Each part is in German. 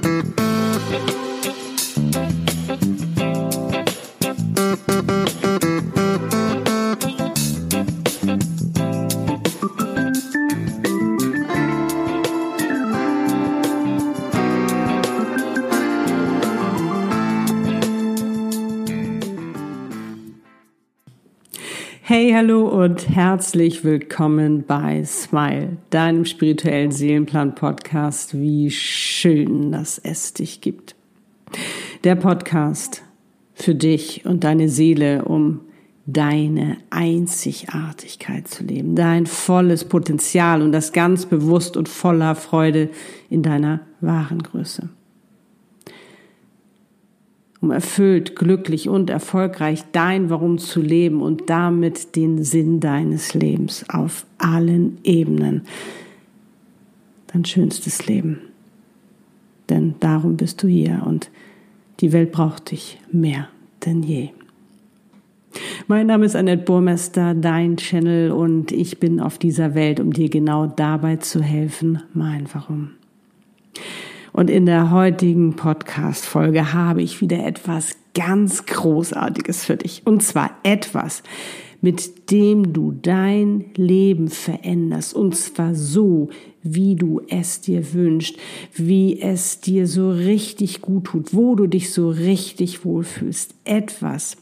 Thank you. Hey, hallo und herzlich willkommen bei Smile, deinem spirituellen Seelenplan-Podcast. Wie schön, dass es dich gibt. Der Podcast für dich und deine Seele, um deine Einzigartigkeit zu leben, dein volles Potenzial und das ganz bewusst und voller Freude in deiner wahren Größe um erfüllt, glücklich und erfolgreich dein Warum zu leben und damit den Sinn deines Lebens auf allen Ebenen. Dein schönstes Leben. Denn darum bist du hier und die Welt braucht dich mehr denn je. Mein Name ist Annette Burmester, dein Channel und ich bin auf dieser Welt, um dir genau dabei zu helfen, mein Warum. Und in der heutigen Podcast-Folge habe ich wieder etwas ganz Großartiges für dich. Und zwar etwas, mit dem du dein Leben veränderst. Und zwar so, wie du es dir wünschst, wie es dir so richtig gut tut, wo du dich so richtig wohlfühlst. Etwas,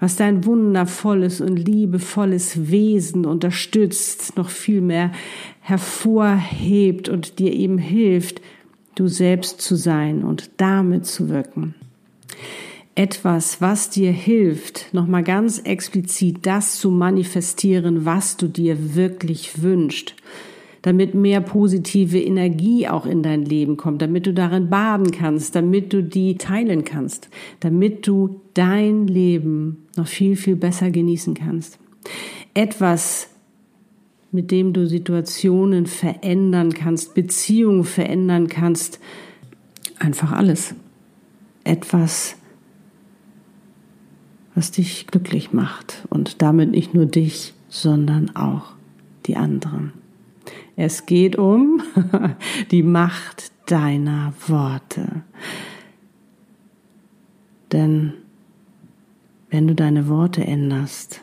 was dein wundervolles und liebevolles Wesen unterstützt, noch viel mehr hervorhebt und dir eben hilft, du selbst zu sein und damit zu wirken. Etwas, was dir hilft, nochmal ganz explizit das zu manifestieren, was du dir wirklich wünschst, damit mehr positive Energie auch in dein Leben kommt, damit du darin baden kannst, damit du die teilen kannst, damit du dein Leben noch viel, viel besser genießen kannst. Etwas, mit dem du Situationen verändern kannst, Beziehungen verändern kannst. Einfach alles. Etwas, was dich glücklich macht und damit nicht nur dich, sondern auch die anderen. Es geht um die Macht deiner Worte. Denn wenn du deine Worte änderst,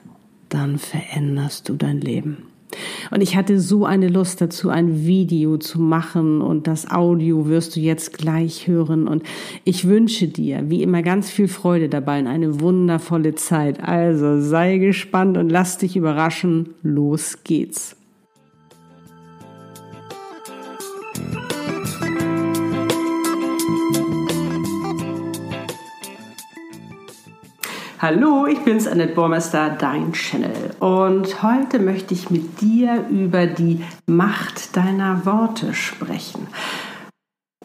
dann veränderst du dein Leben. Und ich hatte so eine Lust dazu, ein Video zu machen und das Audio wirst du jetzt gleich hören. Und ich wünsche dir, wie immer, ganz viel Freude dabei und eine wundervolle Zeit. Also sei gespannt und lass dich überraschen. Los geht's. Hallo, ich bin's, Annette Bormester, dein Channel. Und heute möchte ich mit dir über die Macht deiner Worte sprechen.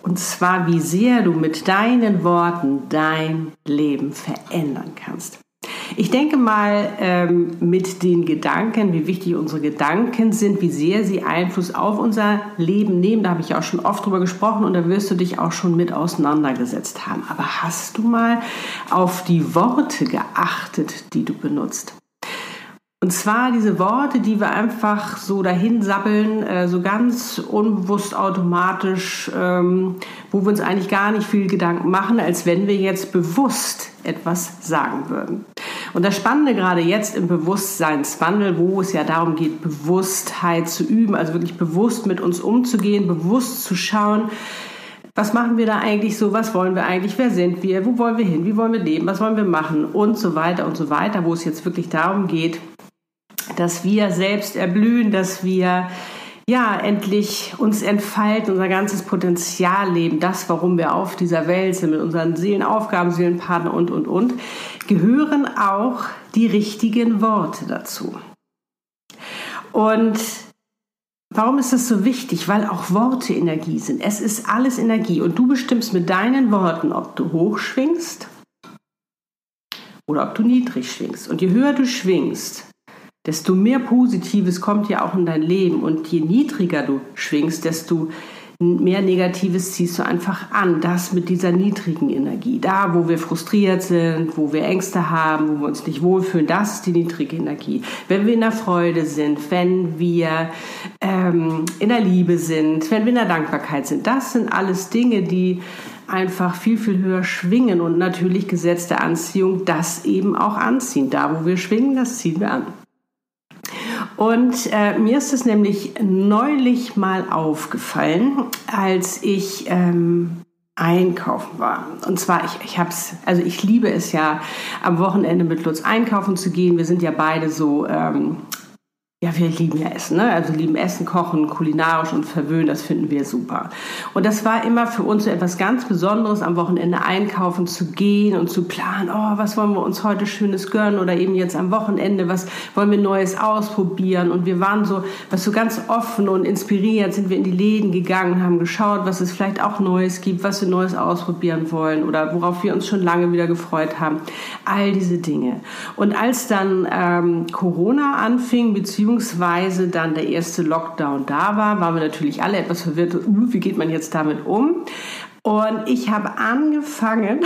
Und zwar, wie sehr du mit deinen Worten dein Leben verändern kannst. Ich denke mal ähm, mit den Gedanken, wie wichtig unsere Gedanken sind, wie sehr sie Einfluss auf unser Leben nehmen. Da habe ich auch schon oft drüber gesprochen und da wirst du dich auch schon mit auseinandergesetzt haben. Aber hast du mal auf die Worte geachtet, die du benutzt? Und zwar diese Worte, die wir einfach so dahin sabbeln, äh, so ganz unbewusst automatisch, ähm, wo wir uns eigentlich gar nicht viel Gedanken machen, als wenn wir jetzt bewusst etwas sagen würden. Und das Spannende gerade jetzt im Bewusstseinswandel, wo es ja darum geht, Bewusstheit zu üben, also wirklich bewusst mit uns umzugehen, bewusst zu schauen, was machen wir da eigentlich so, was wollen wir eigentlich, wer sind wir, wo wollen wir hin, wie wollen wir leben, was wollen wir machen und so weiter und so weiter, wo es jetzt wirklich darum geht, dass wir selbst erblühen, dass wir ja, endlich uns entfalten, unser ganzes Potenzial leben, das, warum wir auf dieser Welt sind, mit unseren Seelenaufgaben, Seelenpartner und, und, und, gehören auch die richtigen Worte dazu. Und warum ist das so wichtig? Weil auch Worte Energie sind. Es ist alles Energie und du bestimmst mit deinen Worten, ob du hoch schwingst oder ob du niedrig schwingst. Und je höher du schwingst, desto mehr Positives kommt ja auch in dein Leben. Und je niedriger du schwingst, desto mehr Negatives ziehst du einfach an. Das mit dieser niedrigen Energie. Da, wo wir frustriert sind, wo wir Ängste haben, wo wir uns nicht wohlfühlen, das ist die niedrige Energie. Wenn wir in der Freude sind, wenn wir ähm, in der Liebe sind, wenn wir in der Dankbarkeit sind, das sind alles Dinge, die einfach viel, viel höher schwingen und natürlich Gesetz der Anziehung das eben auch anziehen. Da, wo wir schwingen, das ziehen wir an. Und äh, mir ist es nämlich neulich mal aufgefallen, als ich ähm, einkaufen war. Und zwar, ich, ich hab's, also ich liebe es ja, am Wochenende mit Lutz einkaufen zu gehen. Wir sind ja beide so ähm, ja, wir lieben ja Essen, ne? also lieben Essen, Kochen, kulinarisch und verwöhnen, das finden wir super. Und das war immer für uns so etwas ganz Besonderes, am Wochenende einkaufen zu gehen und zu planen, oh, was wollen wir uns heute Schönes gönnen oder eben jetzt am Wochenende, was wollen wir Neues ausprobieren. Und wir waren so, was so ganz offen und inspiriert, sind wir in die Läden gegangen, haben geschaut, was es vielleicht auch Neues gibt, was wir Neues ausprobieren wollen oder worauf wir uns schon lange wieder gefreut haben. All diese Dinge. Und als dann ähm, Corona anfing, beziehungsweise beziehungsweise dann der erste Lockdown da war, waren wir natürlich alle etwas verwirrt. Uh, wie geht man jetzt damit um? Und ich habe angefangen,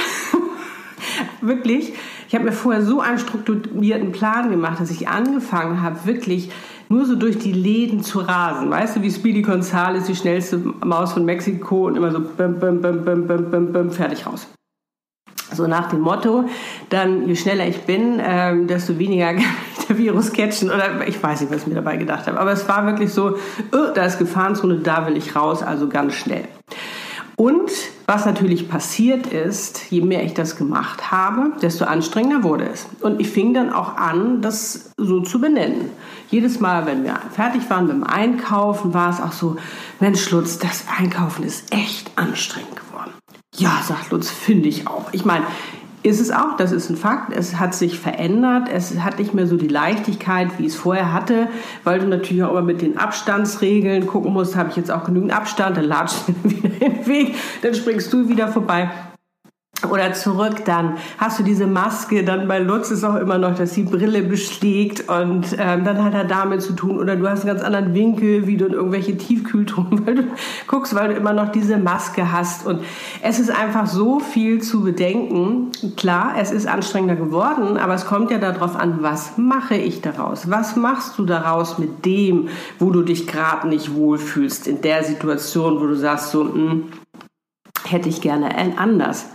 wirklich, ich habe mir vorher so einen strukturierten Plan gemacht, dass ich angefangen habe, wirklich nur so durch die Läden zu rasen. Weißt du, wie Speedy Gonzales, die schnellste Maus von Mexiko und immer so bim, bim, bim, bim, bim, bim, bim, fertig raus. So nach dem Motto, dann je schneller ich bin, ähm, desto weniger kann ich der Virus catchen. Oder ich weiß nicht, was ich mir dabei gedacht habe. Aber es war wirklich so, oh, da ist Gefahrenzone, da will ich raus, also ganz schnell. Und was natürlich passiert ist, je mehr ich das gemacht habe, desto anstrengender wurde es. Und ich fing dann auch an, das so zu benennen. Jedes Mal, wenn wir fertig waren mit dem Einkaufen, war es auch so, Mensch Lutz, das Einkaufen ist echt anstrengend. Ja, sagt Lutz, finde ich auch. Ich meine, ist es auch, das ist ein Fakt. Es hat sich verändert. Es hat nicht mehr so die Leichtigkeit, wie es vorher hatte, weil du natürlich auch immer mit den Abstandsregeln gucken musst, habe ich jetzt auch genügend Abstand, dann latschst du wieder den Weg, dann springst du wieder vorbei oder zurück, dann hast du diese Maske, dann bei Lutz ist auch immer noch, dass die Brille beschlägt und ähm, dann hat er damit zu tun oder du hast einen ganz anderen Winkel, wie du in irgendwelche Tiefkühltruhen, weil du guckst, weil du immer noch diese Maske hast und es ist einfach so viel zu bedenken. Klar, es ist anstrengender geworden, aber es kommt ja darauf an, was mache ich daraus? Was machst du daraus mit dem, wo du dich gerade nicht wohlfühlst, in der Situation, wo du sagst so, mh, hm, hätte ich gerne anders.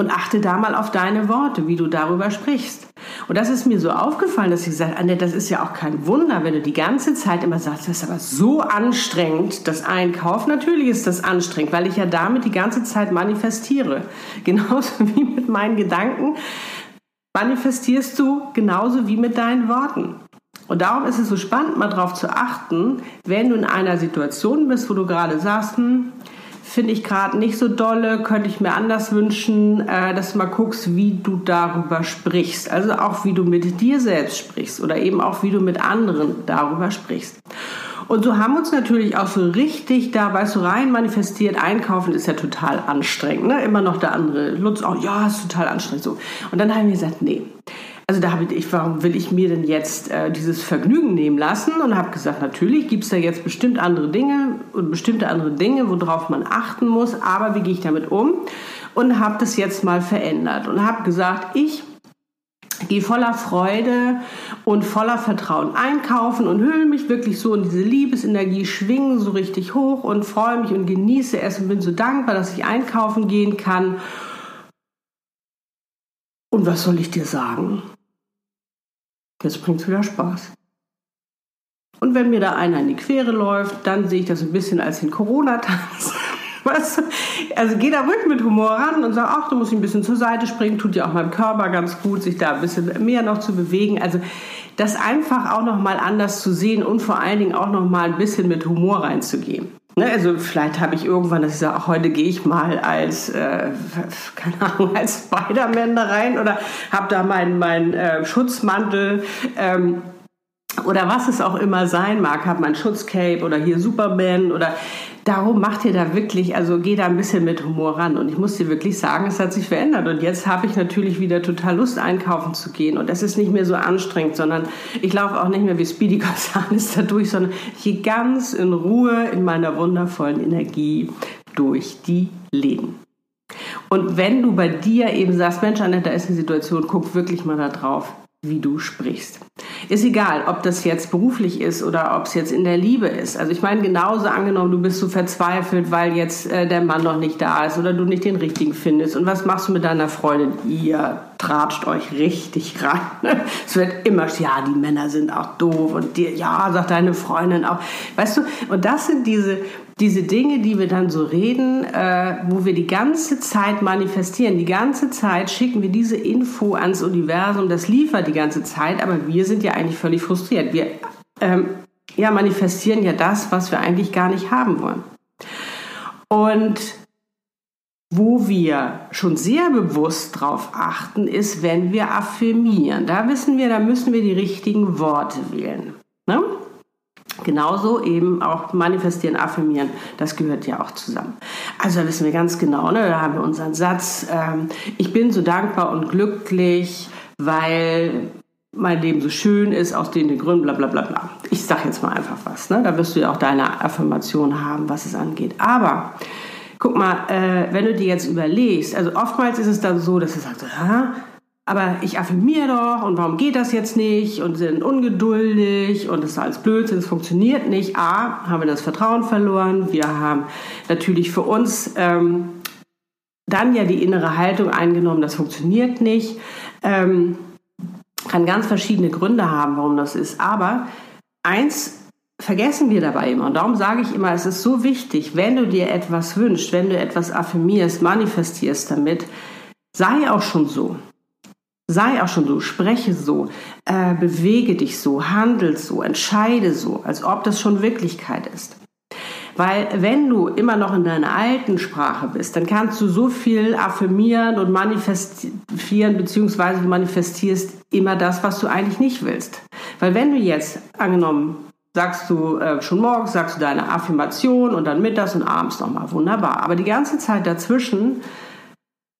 Und achte da mal auf deine Worte, wie du darüber sprichst. Und das ist mir so aufgefallen, dass ich gesagt habe, das ist ja auch kein Wunder, wenn du die ganze Zeit immer sagst, das ist aber so anstrengend, das Einkaufen. Natürlich ist das anstrengend, weil ich ja damit die ganze Zeit manifestiere. Genauso wie mit meinen Gedanken manifestierst du genauso wie mit deinen Worten. Und darum ist es so spannend, mal darauf zu achten, wenn du in einer Situation bist, wo du gerade sagst, hm, finde ich gerade nicht so dolle, könnte ich mir anders wünschen, äh, dass du mal guckst, wie du darüber sprichst. Also auch wie du mit dir selbst sprichst oder eben auch wie du mit anderen darüber sprichst. Und so haben uns natürlich auch so richtig da, weißt du, rein manifestiert, einkaufen ist ja total anstrengend. Ne? Immer noch der andere Lutz auch, ja, ist total anstrengend so. Und dann haben wir gesagt, nee, also da habe ich, warum will ich mir denn jetzt äh, dieses Vergnügen nehmen lassen? Und habe gesagt, natürlich gibt es da jetzt bestimmt andere Dinge und bestimmte andere Dinge, worauf man achten muss. Aber wie gehe ich damit um? Und habe das jetzt mal verändert und habe gesagt, ich gehe voller Freude und voller Vertrauen einkaufen und hülle mich wirklich so in diese Liebesenergie, schwingen so richtig hoch und freue mich und genieße es und bin so dankbar, dass ich einkaufen gehen kann. Und was soll ich dir sagen? Jetzt bringt es wieder Spaß. Und wenn mir da einer in die Quere läuft, dann sehe ich das ein bisschen als den Corona-Tanz. Weißt du? Also geh da ruhig mit Humor ran und sag, ach, du musst ein bisschen zur Seite springen, tut dir auch meinem Körper ganz gut, sich da ein bisschen mehr noch zu bewegen. Also das einfach auch noch mal anders zu sehen und vor allen Dingen auch noch mal ein bisschen mit Humor reinzugehen. Ne, also vielleicht habe ich irgendwann, dass ich sage, heute gehe ich mal als, äh, keine Ahnung, als Spider-Man da rein oder habe da meinen mein, äh, Schutzmantel. Ähm, oder was es auch immer sein mag, hab mein Schutzcape oder hier Superman oder darum macht ihr da wirklich, also geh da ein bisschen mit Humor ran. Und ich muss dir wirklich sagen, es hat sich verändert. Und jetzt habe ich natürlich wieder total Lust, einkaufen zu gehen. Und es ist nicht mehr so anstrengend, sondern ich laufe auch nicht mehr wie Speedy Gonzales da durch, sondern ich gehe ganz in Ruhe in meiner wundervollen Energie durch die Läden. Und wenn du bei dir eben sagst, Mensch, Annette, da ist eine Situation, guck wirklich mal da drauf wie du sprichst. Ist egal, ob das jetzt beruflich ist oder ob es jetzt in der Liebe ist. Also ich meine, genauso angenommen, du bist so verzweifelt, weil jetzt äh, der Mann noch nicht da ist oder du nicht den richtigen findest. Und was machst du mit deiner Freundin? Ihr tratscht euch richtig rein. es wird immer, ja, die Männer sind auch doof und die, ja, sagt deine Freundin auch. Weißt du, und das sind diese, diese Dinge, die wir dann so reden, äh, wo wir die ganze Zeit manifestieren. Die ganze Zeit schicken wir diese Info ans Universum, das liefert die ganze Zeit, aber wir sind ja eigentlich völlig frustriert. Wir ähm, ja, manifestieren ja das, was wir eigentlich gar nicht haben wollen. Und wo wir schon sehr bewusst darauf achten, ist, wenn wir affirmieren. Da wissen wir, da müssen wir die richtigen Worte wählen. Ne? Genauso eben auch manifestieren, affirmieren, das gehört ja auch zusammen. Also da wissen wir ganz genau, ne? da haben wir unseren Satz, ähm, ich bin so dankbar und glücklich, weil mein Leben so schön ist, aus den Gründen, bla bla bla bla. Ich sage jetzt mal einfach was, ne? da wirst du ja auch deine Affirmation haben, was es angeht. Aber Guck mal, äh, wenn du dir jetzt überlegst, also oftmals ist es dann so, dass du sagst, ja, aber ich affirmiere doch und warum geht das jetzt nicht und sind ungeduldig und es ist alles Blödsinn, es funktioniert nicht. A, haben wir das Vertrauen verloren. Wir haben natürlich für uns ähm, dann ja die innere Haltung eingenommen, das funktioniert nicht. Ähm, kann ganz verschiedene Gründe haben, warum das ist. Aber eins vergessen wir dabei immer. Und darum sage ich immer, es ist so wichtig, wenn du dir etwas wünschst, wenn du etwas affirmierst, manifestierst damit, sei auch schon so. Sei auch schon so, spreche so, äh, bewege dich so, handel so, entscheide so, als ob das schon Wirklichkeit ist. Weil wenn du immer noch in deiner alten Sprache bist, dann kannst du so viel affirmieren und manifestieren, beziehungsweise du manifestierst immer das, was du eigentlich nicht willst. Weil wenn du jetzt, angenommen, sagst du äh, schon morgens, sagst du deine Affirmation und dann mittags und abends nochmal. Wunderbar. Aber die ganze Zeit dazwischen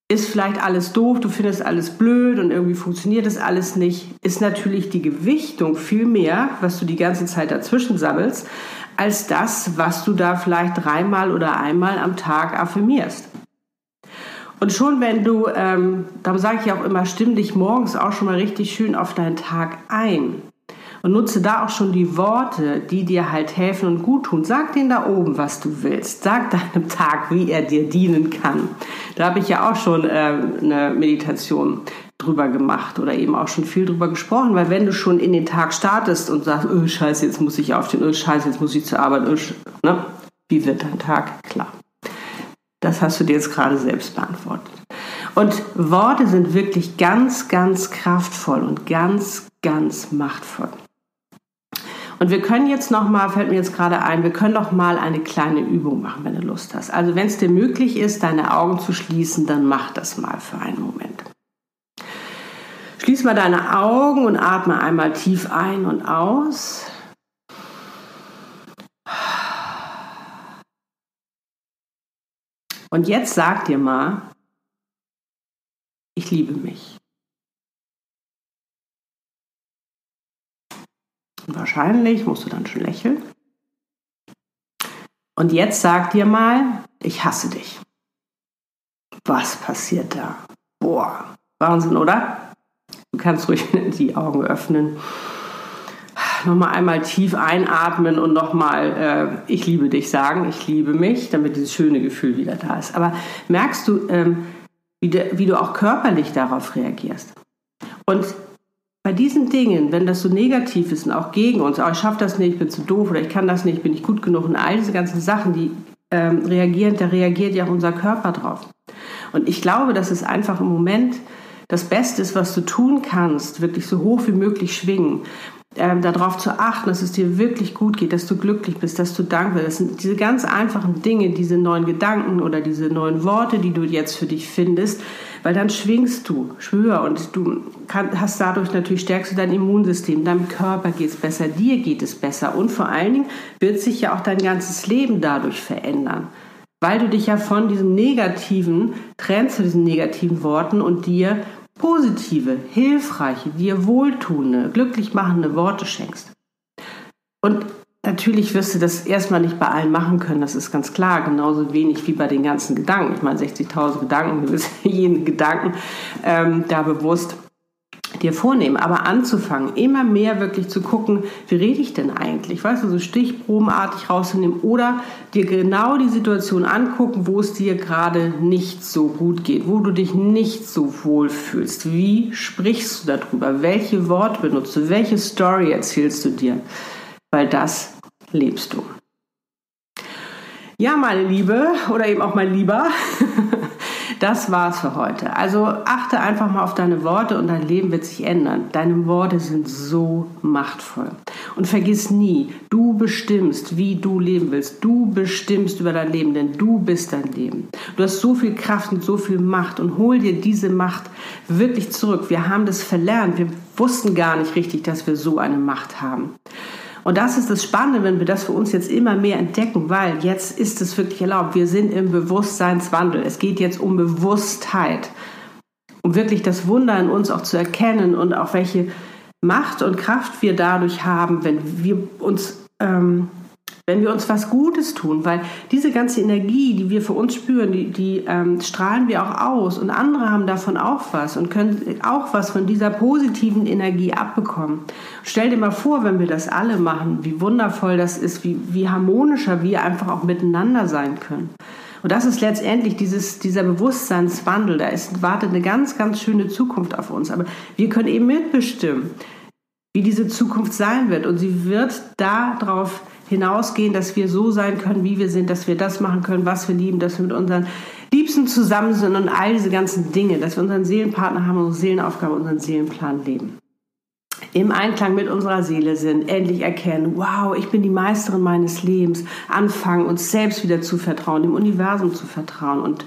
ist vielleicht alles doof, du findest alles blöd und irgendwie funktioniert das alles nicht, ist natürlich die Gewichtung viel mehr, was du die ganze Zeit dazwischen sammelst, als das, was du da vielleicht dreimal oder einmal am Tag affirmierst. Und schon wenn du, ähm, darum sage ich auch immer, stimm dich morgens auch schon mal richtig schön auf deinen Tag ein und nutze da auch schon die Worte, die dir halt helfen und gut tun. Sag denen da oben, was du willst. Sag deinem Tag, wie er dir dienen kann. Da habe ich ja auch schon äh, eine Meditation drüber gemacht oder eben auch schon viel drüber gesprochen, weil wenn du schon in den Tag startest und sagst, oh scheiße, jetzt muss ich aufstehen, oh scheiße, jetzt muss ich zur Arbeit, oh, ne? wie wird dein Tag? Klar. Das hast du dir jetzt gerade selbst beantwortet. Und Worte sind wirklich ganz, ganz kraftvoll und ganz, ganz machtvoll. Und wir können jetzt noch mal, fällt mir jetzt gerade ein, wir können noch mal eine kleine Übung machen, wenn du Lust hast. Also wenn es dir möglich ist, deine Augen zu schließen, dann mach das mal für einen Moment. Schließ mal deine Augen und atme einmal tief ein und aus. Und jetzt sag dir mal, ich liebe mich. Wahrscheinlich musst du dann schon lächeln. Und jetzt sag dir mal, ich hasse dich. Was passiert da? Boah, Wahnsinn, oder? Du kannst ruhig die Augen öffnen. Nochmal einmal tief einatmen und nochmal, äh, ich liebe dich sagen, ich liebe mich, damit dieses schöne Gefühl wieder da ist. Aber merkst du, ähm, wie, de, wie du auch körperlich darauf reagierst? Und bei diesen Dingen, wenn das so negativ ist und auch gegen uns, oh, ich schaffe das nicht, ich bin zu doof oder ich kann das nicht, bin ich gut genug und all diese ganzen Sachen, die ähm, reagieren, da reagiert ja auch unser Körper drauf. Und ich glaube, dass es einfach im Moment das Beste ist, was du tun kannst, wirklich so hoch wie möglich schwingen. ähm, darauf zu achten, dass es dir wirklich gut geht, dass du glücklich bist, dass du dankbar bist. Das sind diese ganz einfachen Dinge, diese neuen Gedanken oder diese neuen Worte, die du jetzt für dich findest, weil dann schwingst du schwör und du kann, hast dadurch natürlich stärkst du dein Immunsystem, deinem Körper geht es besser, dir geht es besser und vor allen Dingen wird sich ja auch dein ganzes Leben dadurch verändern weil du dich ja von diesem Negativen trennst, zu diesen negativen Worten und dir positive, hilfreiche, dir wohltuende, glücklich machende Worte schenkst. Und natürlich wirst du das erstmal nicht bei allen machen können, das ist ganz klar, genauso wenig wie bei den ganzen Gedanken. Ich meine, 60.000 Gedanken, du bist jeden Gedanken ähm, da bewusst dir vornehmen, aber anzufangen, immer mehr wirklich zu gucken, wie rede ich denn eigentlich? Weißt du, so stichprobenartig rauszunehmen oder dir genau die Situation angucken, wo es dir gerade nicht so gut geht, wo du dich nicht so wohl fühlst. Wie sprichst du darüber? Welche Worte benutzt du? Welche Story erzählst du dir? Weil das lebst du. Ja, meine Liebe oder eben auch mein Lieber. Das war's für heute. Also achte einfach mal auf deine Worte und dein Leben wird sich ändern. Deine Worte sind so machtvoll. Und vergiss nie, du bestimmst, wie du leben willst. Du bestimmst über dein Leben, denn du bist dein Leben. Du hast so viel Kraft und so viel Macht und hol dir diese Macht wirklich zurück. Wir haben das verlernt. Wir wussten gar nicht richtig, dass wir so eine Macht haben. Und das ist das Spannende, wenn wir das für uns jetzt immer mehr entdecken, weil jetzt ist es wirklich erlaubt. Wir sind im Bewusstseinswandel. Es geht jetzt um Bewusstheit, um wirklich das Wunder in uns auch zu erkennen und auch welche Macht und Kraft wir dadurch haben, wenn wir uns ähm, wenn wir uns was Gutes tun, weil diese ganze Energie, die wir für uns spüren, die, die ähm, strahlen wir auch aus und andere haben davon auch was und können auch was von dieser positiven Energie abbekommen. Stell dir mal vor, wenn wir das alle machen, wie wundervoll das ist, wie, wie harmonischer wir einfach auch miteinander sein können. Und das ist letztendlich dieses, dieser Bewusstseinswandel. Da ist, wartet eine ganz, ganz schöne Zukunft auf uns. Aber wir können eben mitbestimmen, wie diese Zukunft sein wird. Und sie wird darauf hinausgehen, dass wir so sein können, wie wir sind, dass wir das machen können, was wir lieben, dass wir mit unseren Liebsten zusammen sind und all diese ganzen Dinge, dass wir unseren Seelenpartner haben, unsere Seelenaufgabe, unseren Seelenplan leben. Im Einklang mit unserer Seele sind, endlich erkennen, wow, ich bin die Meisterin meines Lebens, anfangen, uns selbst wieder zu vertrauen, dem Universum zu vertrauen. Und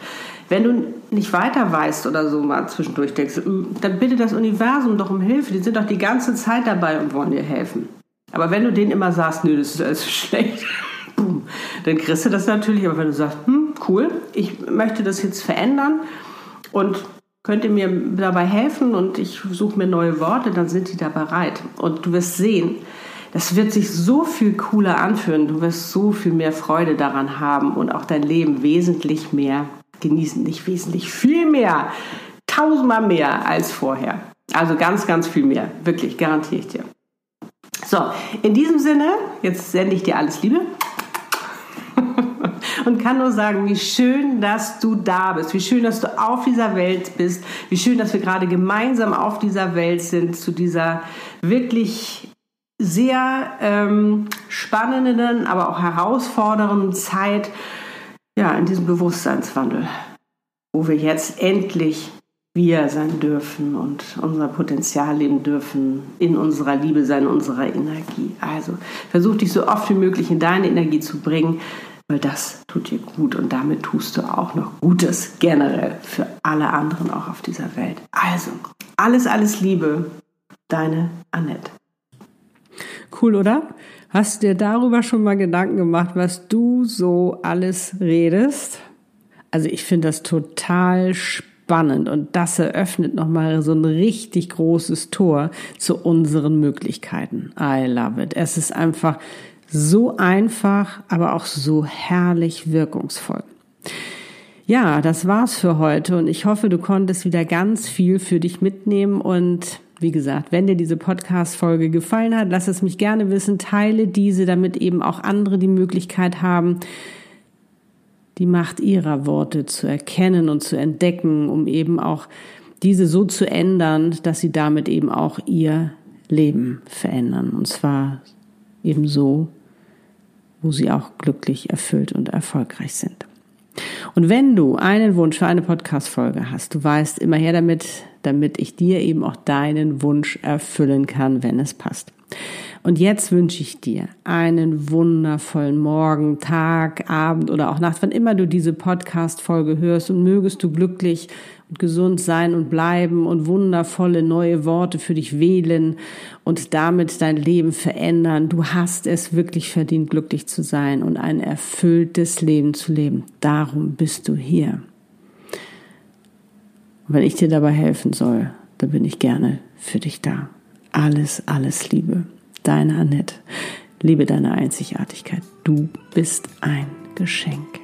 wenn du nicht weiter weißt oder so mal zwischendurch denkst, dann bitte das Universum doch um Hilfe. Die sind doch die ganze Zeit dabei und wollen dir helfen. Aber wenn du denen immer sagst, nö, das ist alles schlecht, boom, dann kriegst du das natürlich. Aber wenn du sagst, hm, cool, ich möchte das jetzt verändern und könnt ihr mir dabei helfen und ich suche mir neue Worte, dann sind die da bereit. Und du wirst sehen, das wird sich so viel cooler anfühlen. Du wirst so viel mehr Freude daran haben und auch dein Leben wesentlich mehr genießen. Nicht wesentlich, viel mehr. Tausendmal mehr als vorher. Also ganz, ganz viel mehr. Wirklich, garantiere ich dir. So, in diesem Sinne, jetzt sende ich dir alles Liebe und kann nur sagen, wie schön, dass du da bist, wie schön, dass du auf dieser Welt bist, wie schön, dass wir gerade gemeinsam auf dieser Welt sind, zu dieser wirklich sehr ähm, spannenden, aber auch herausfordernden Zeit, ja, in diesem Bewusstseinswandel, wo wir jetzt endlich wir sein dürfen und unser Potenzial leben dürfen, in unserer Liebe sein, unserer Energie. Also versuch dich so oft wie möglich in deine Energie zu bringen, weil das tut dir gut und damit tust du auch noch Gutes generell für alle anderen auch auf dieser Welt. Also, alles, alles Liebe, deine Annette. Cool, oder? Hast du dir darüber schon mal Gedanken gemacht, was du so alles redest? Also ich finde das total spannend spannend und das eröffnet nochmal so ein richtig großes Tor zu unseren Möglichkeiten. I love it. Es ist einfach so einfach, aber auch so herrlich wirkungsvoll. Ja, das war's für heute und ich hoffe, du konntest wieder ganz viel für dich mitnehmen und wie gesagt, wenn dir diese Podcast-Folge gefallen hat, lass es mich gerne wissen, teile diese, damit eben auch andere die Möglichkeit haben, die Macht ihrer Worte zu erkennen und zu entdecken, um eben auch diese so zu ändern, dass sie damit eben auch ihr Leben verändern. Und zwar eben so, wo sie auch glücklich, erfüllt und erfolgreich sind. Und wenn du einen Wunsch für eine Podcast-Folge hast, du weißt immer her damit, damit ich dir eben auch deinen Wunsch erfüllen kann, wenn es passt. Und jetzt wünsche ich dir einen wundervollen Morgen, Tag, Abend oder auch Nacht, wann immer du diese Podcast-Folge hörst und mögest du glücklich und gesund sein und bleiben und wundervolle neue Worte für dich wählen und damit dein Leben verändern. Du hast es wirklich verdient, glücklich zu sein und ein erfülltes Leben zu leben. Darum bist du hier. Und wenn ich dir dabei helfen soll, dann bin ich gerne für dich da. Alles, alles Liebe. Deine Annette. Liebe deine Einzigartigkeit. Du bist ein Geschenk.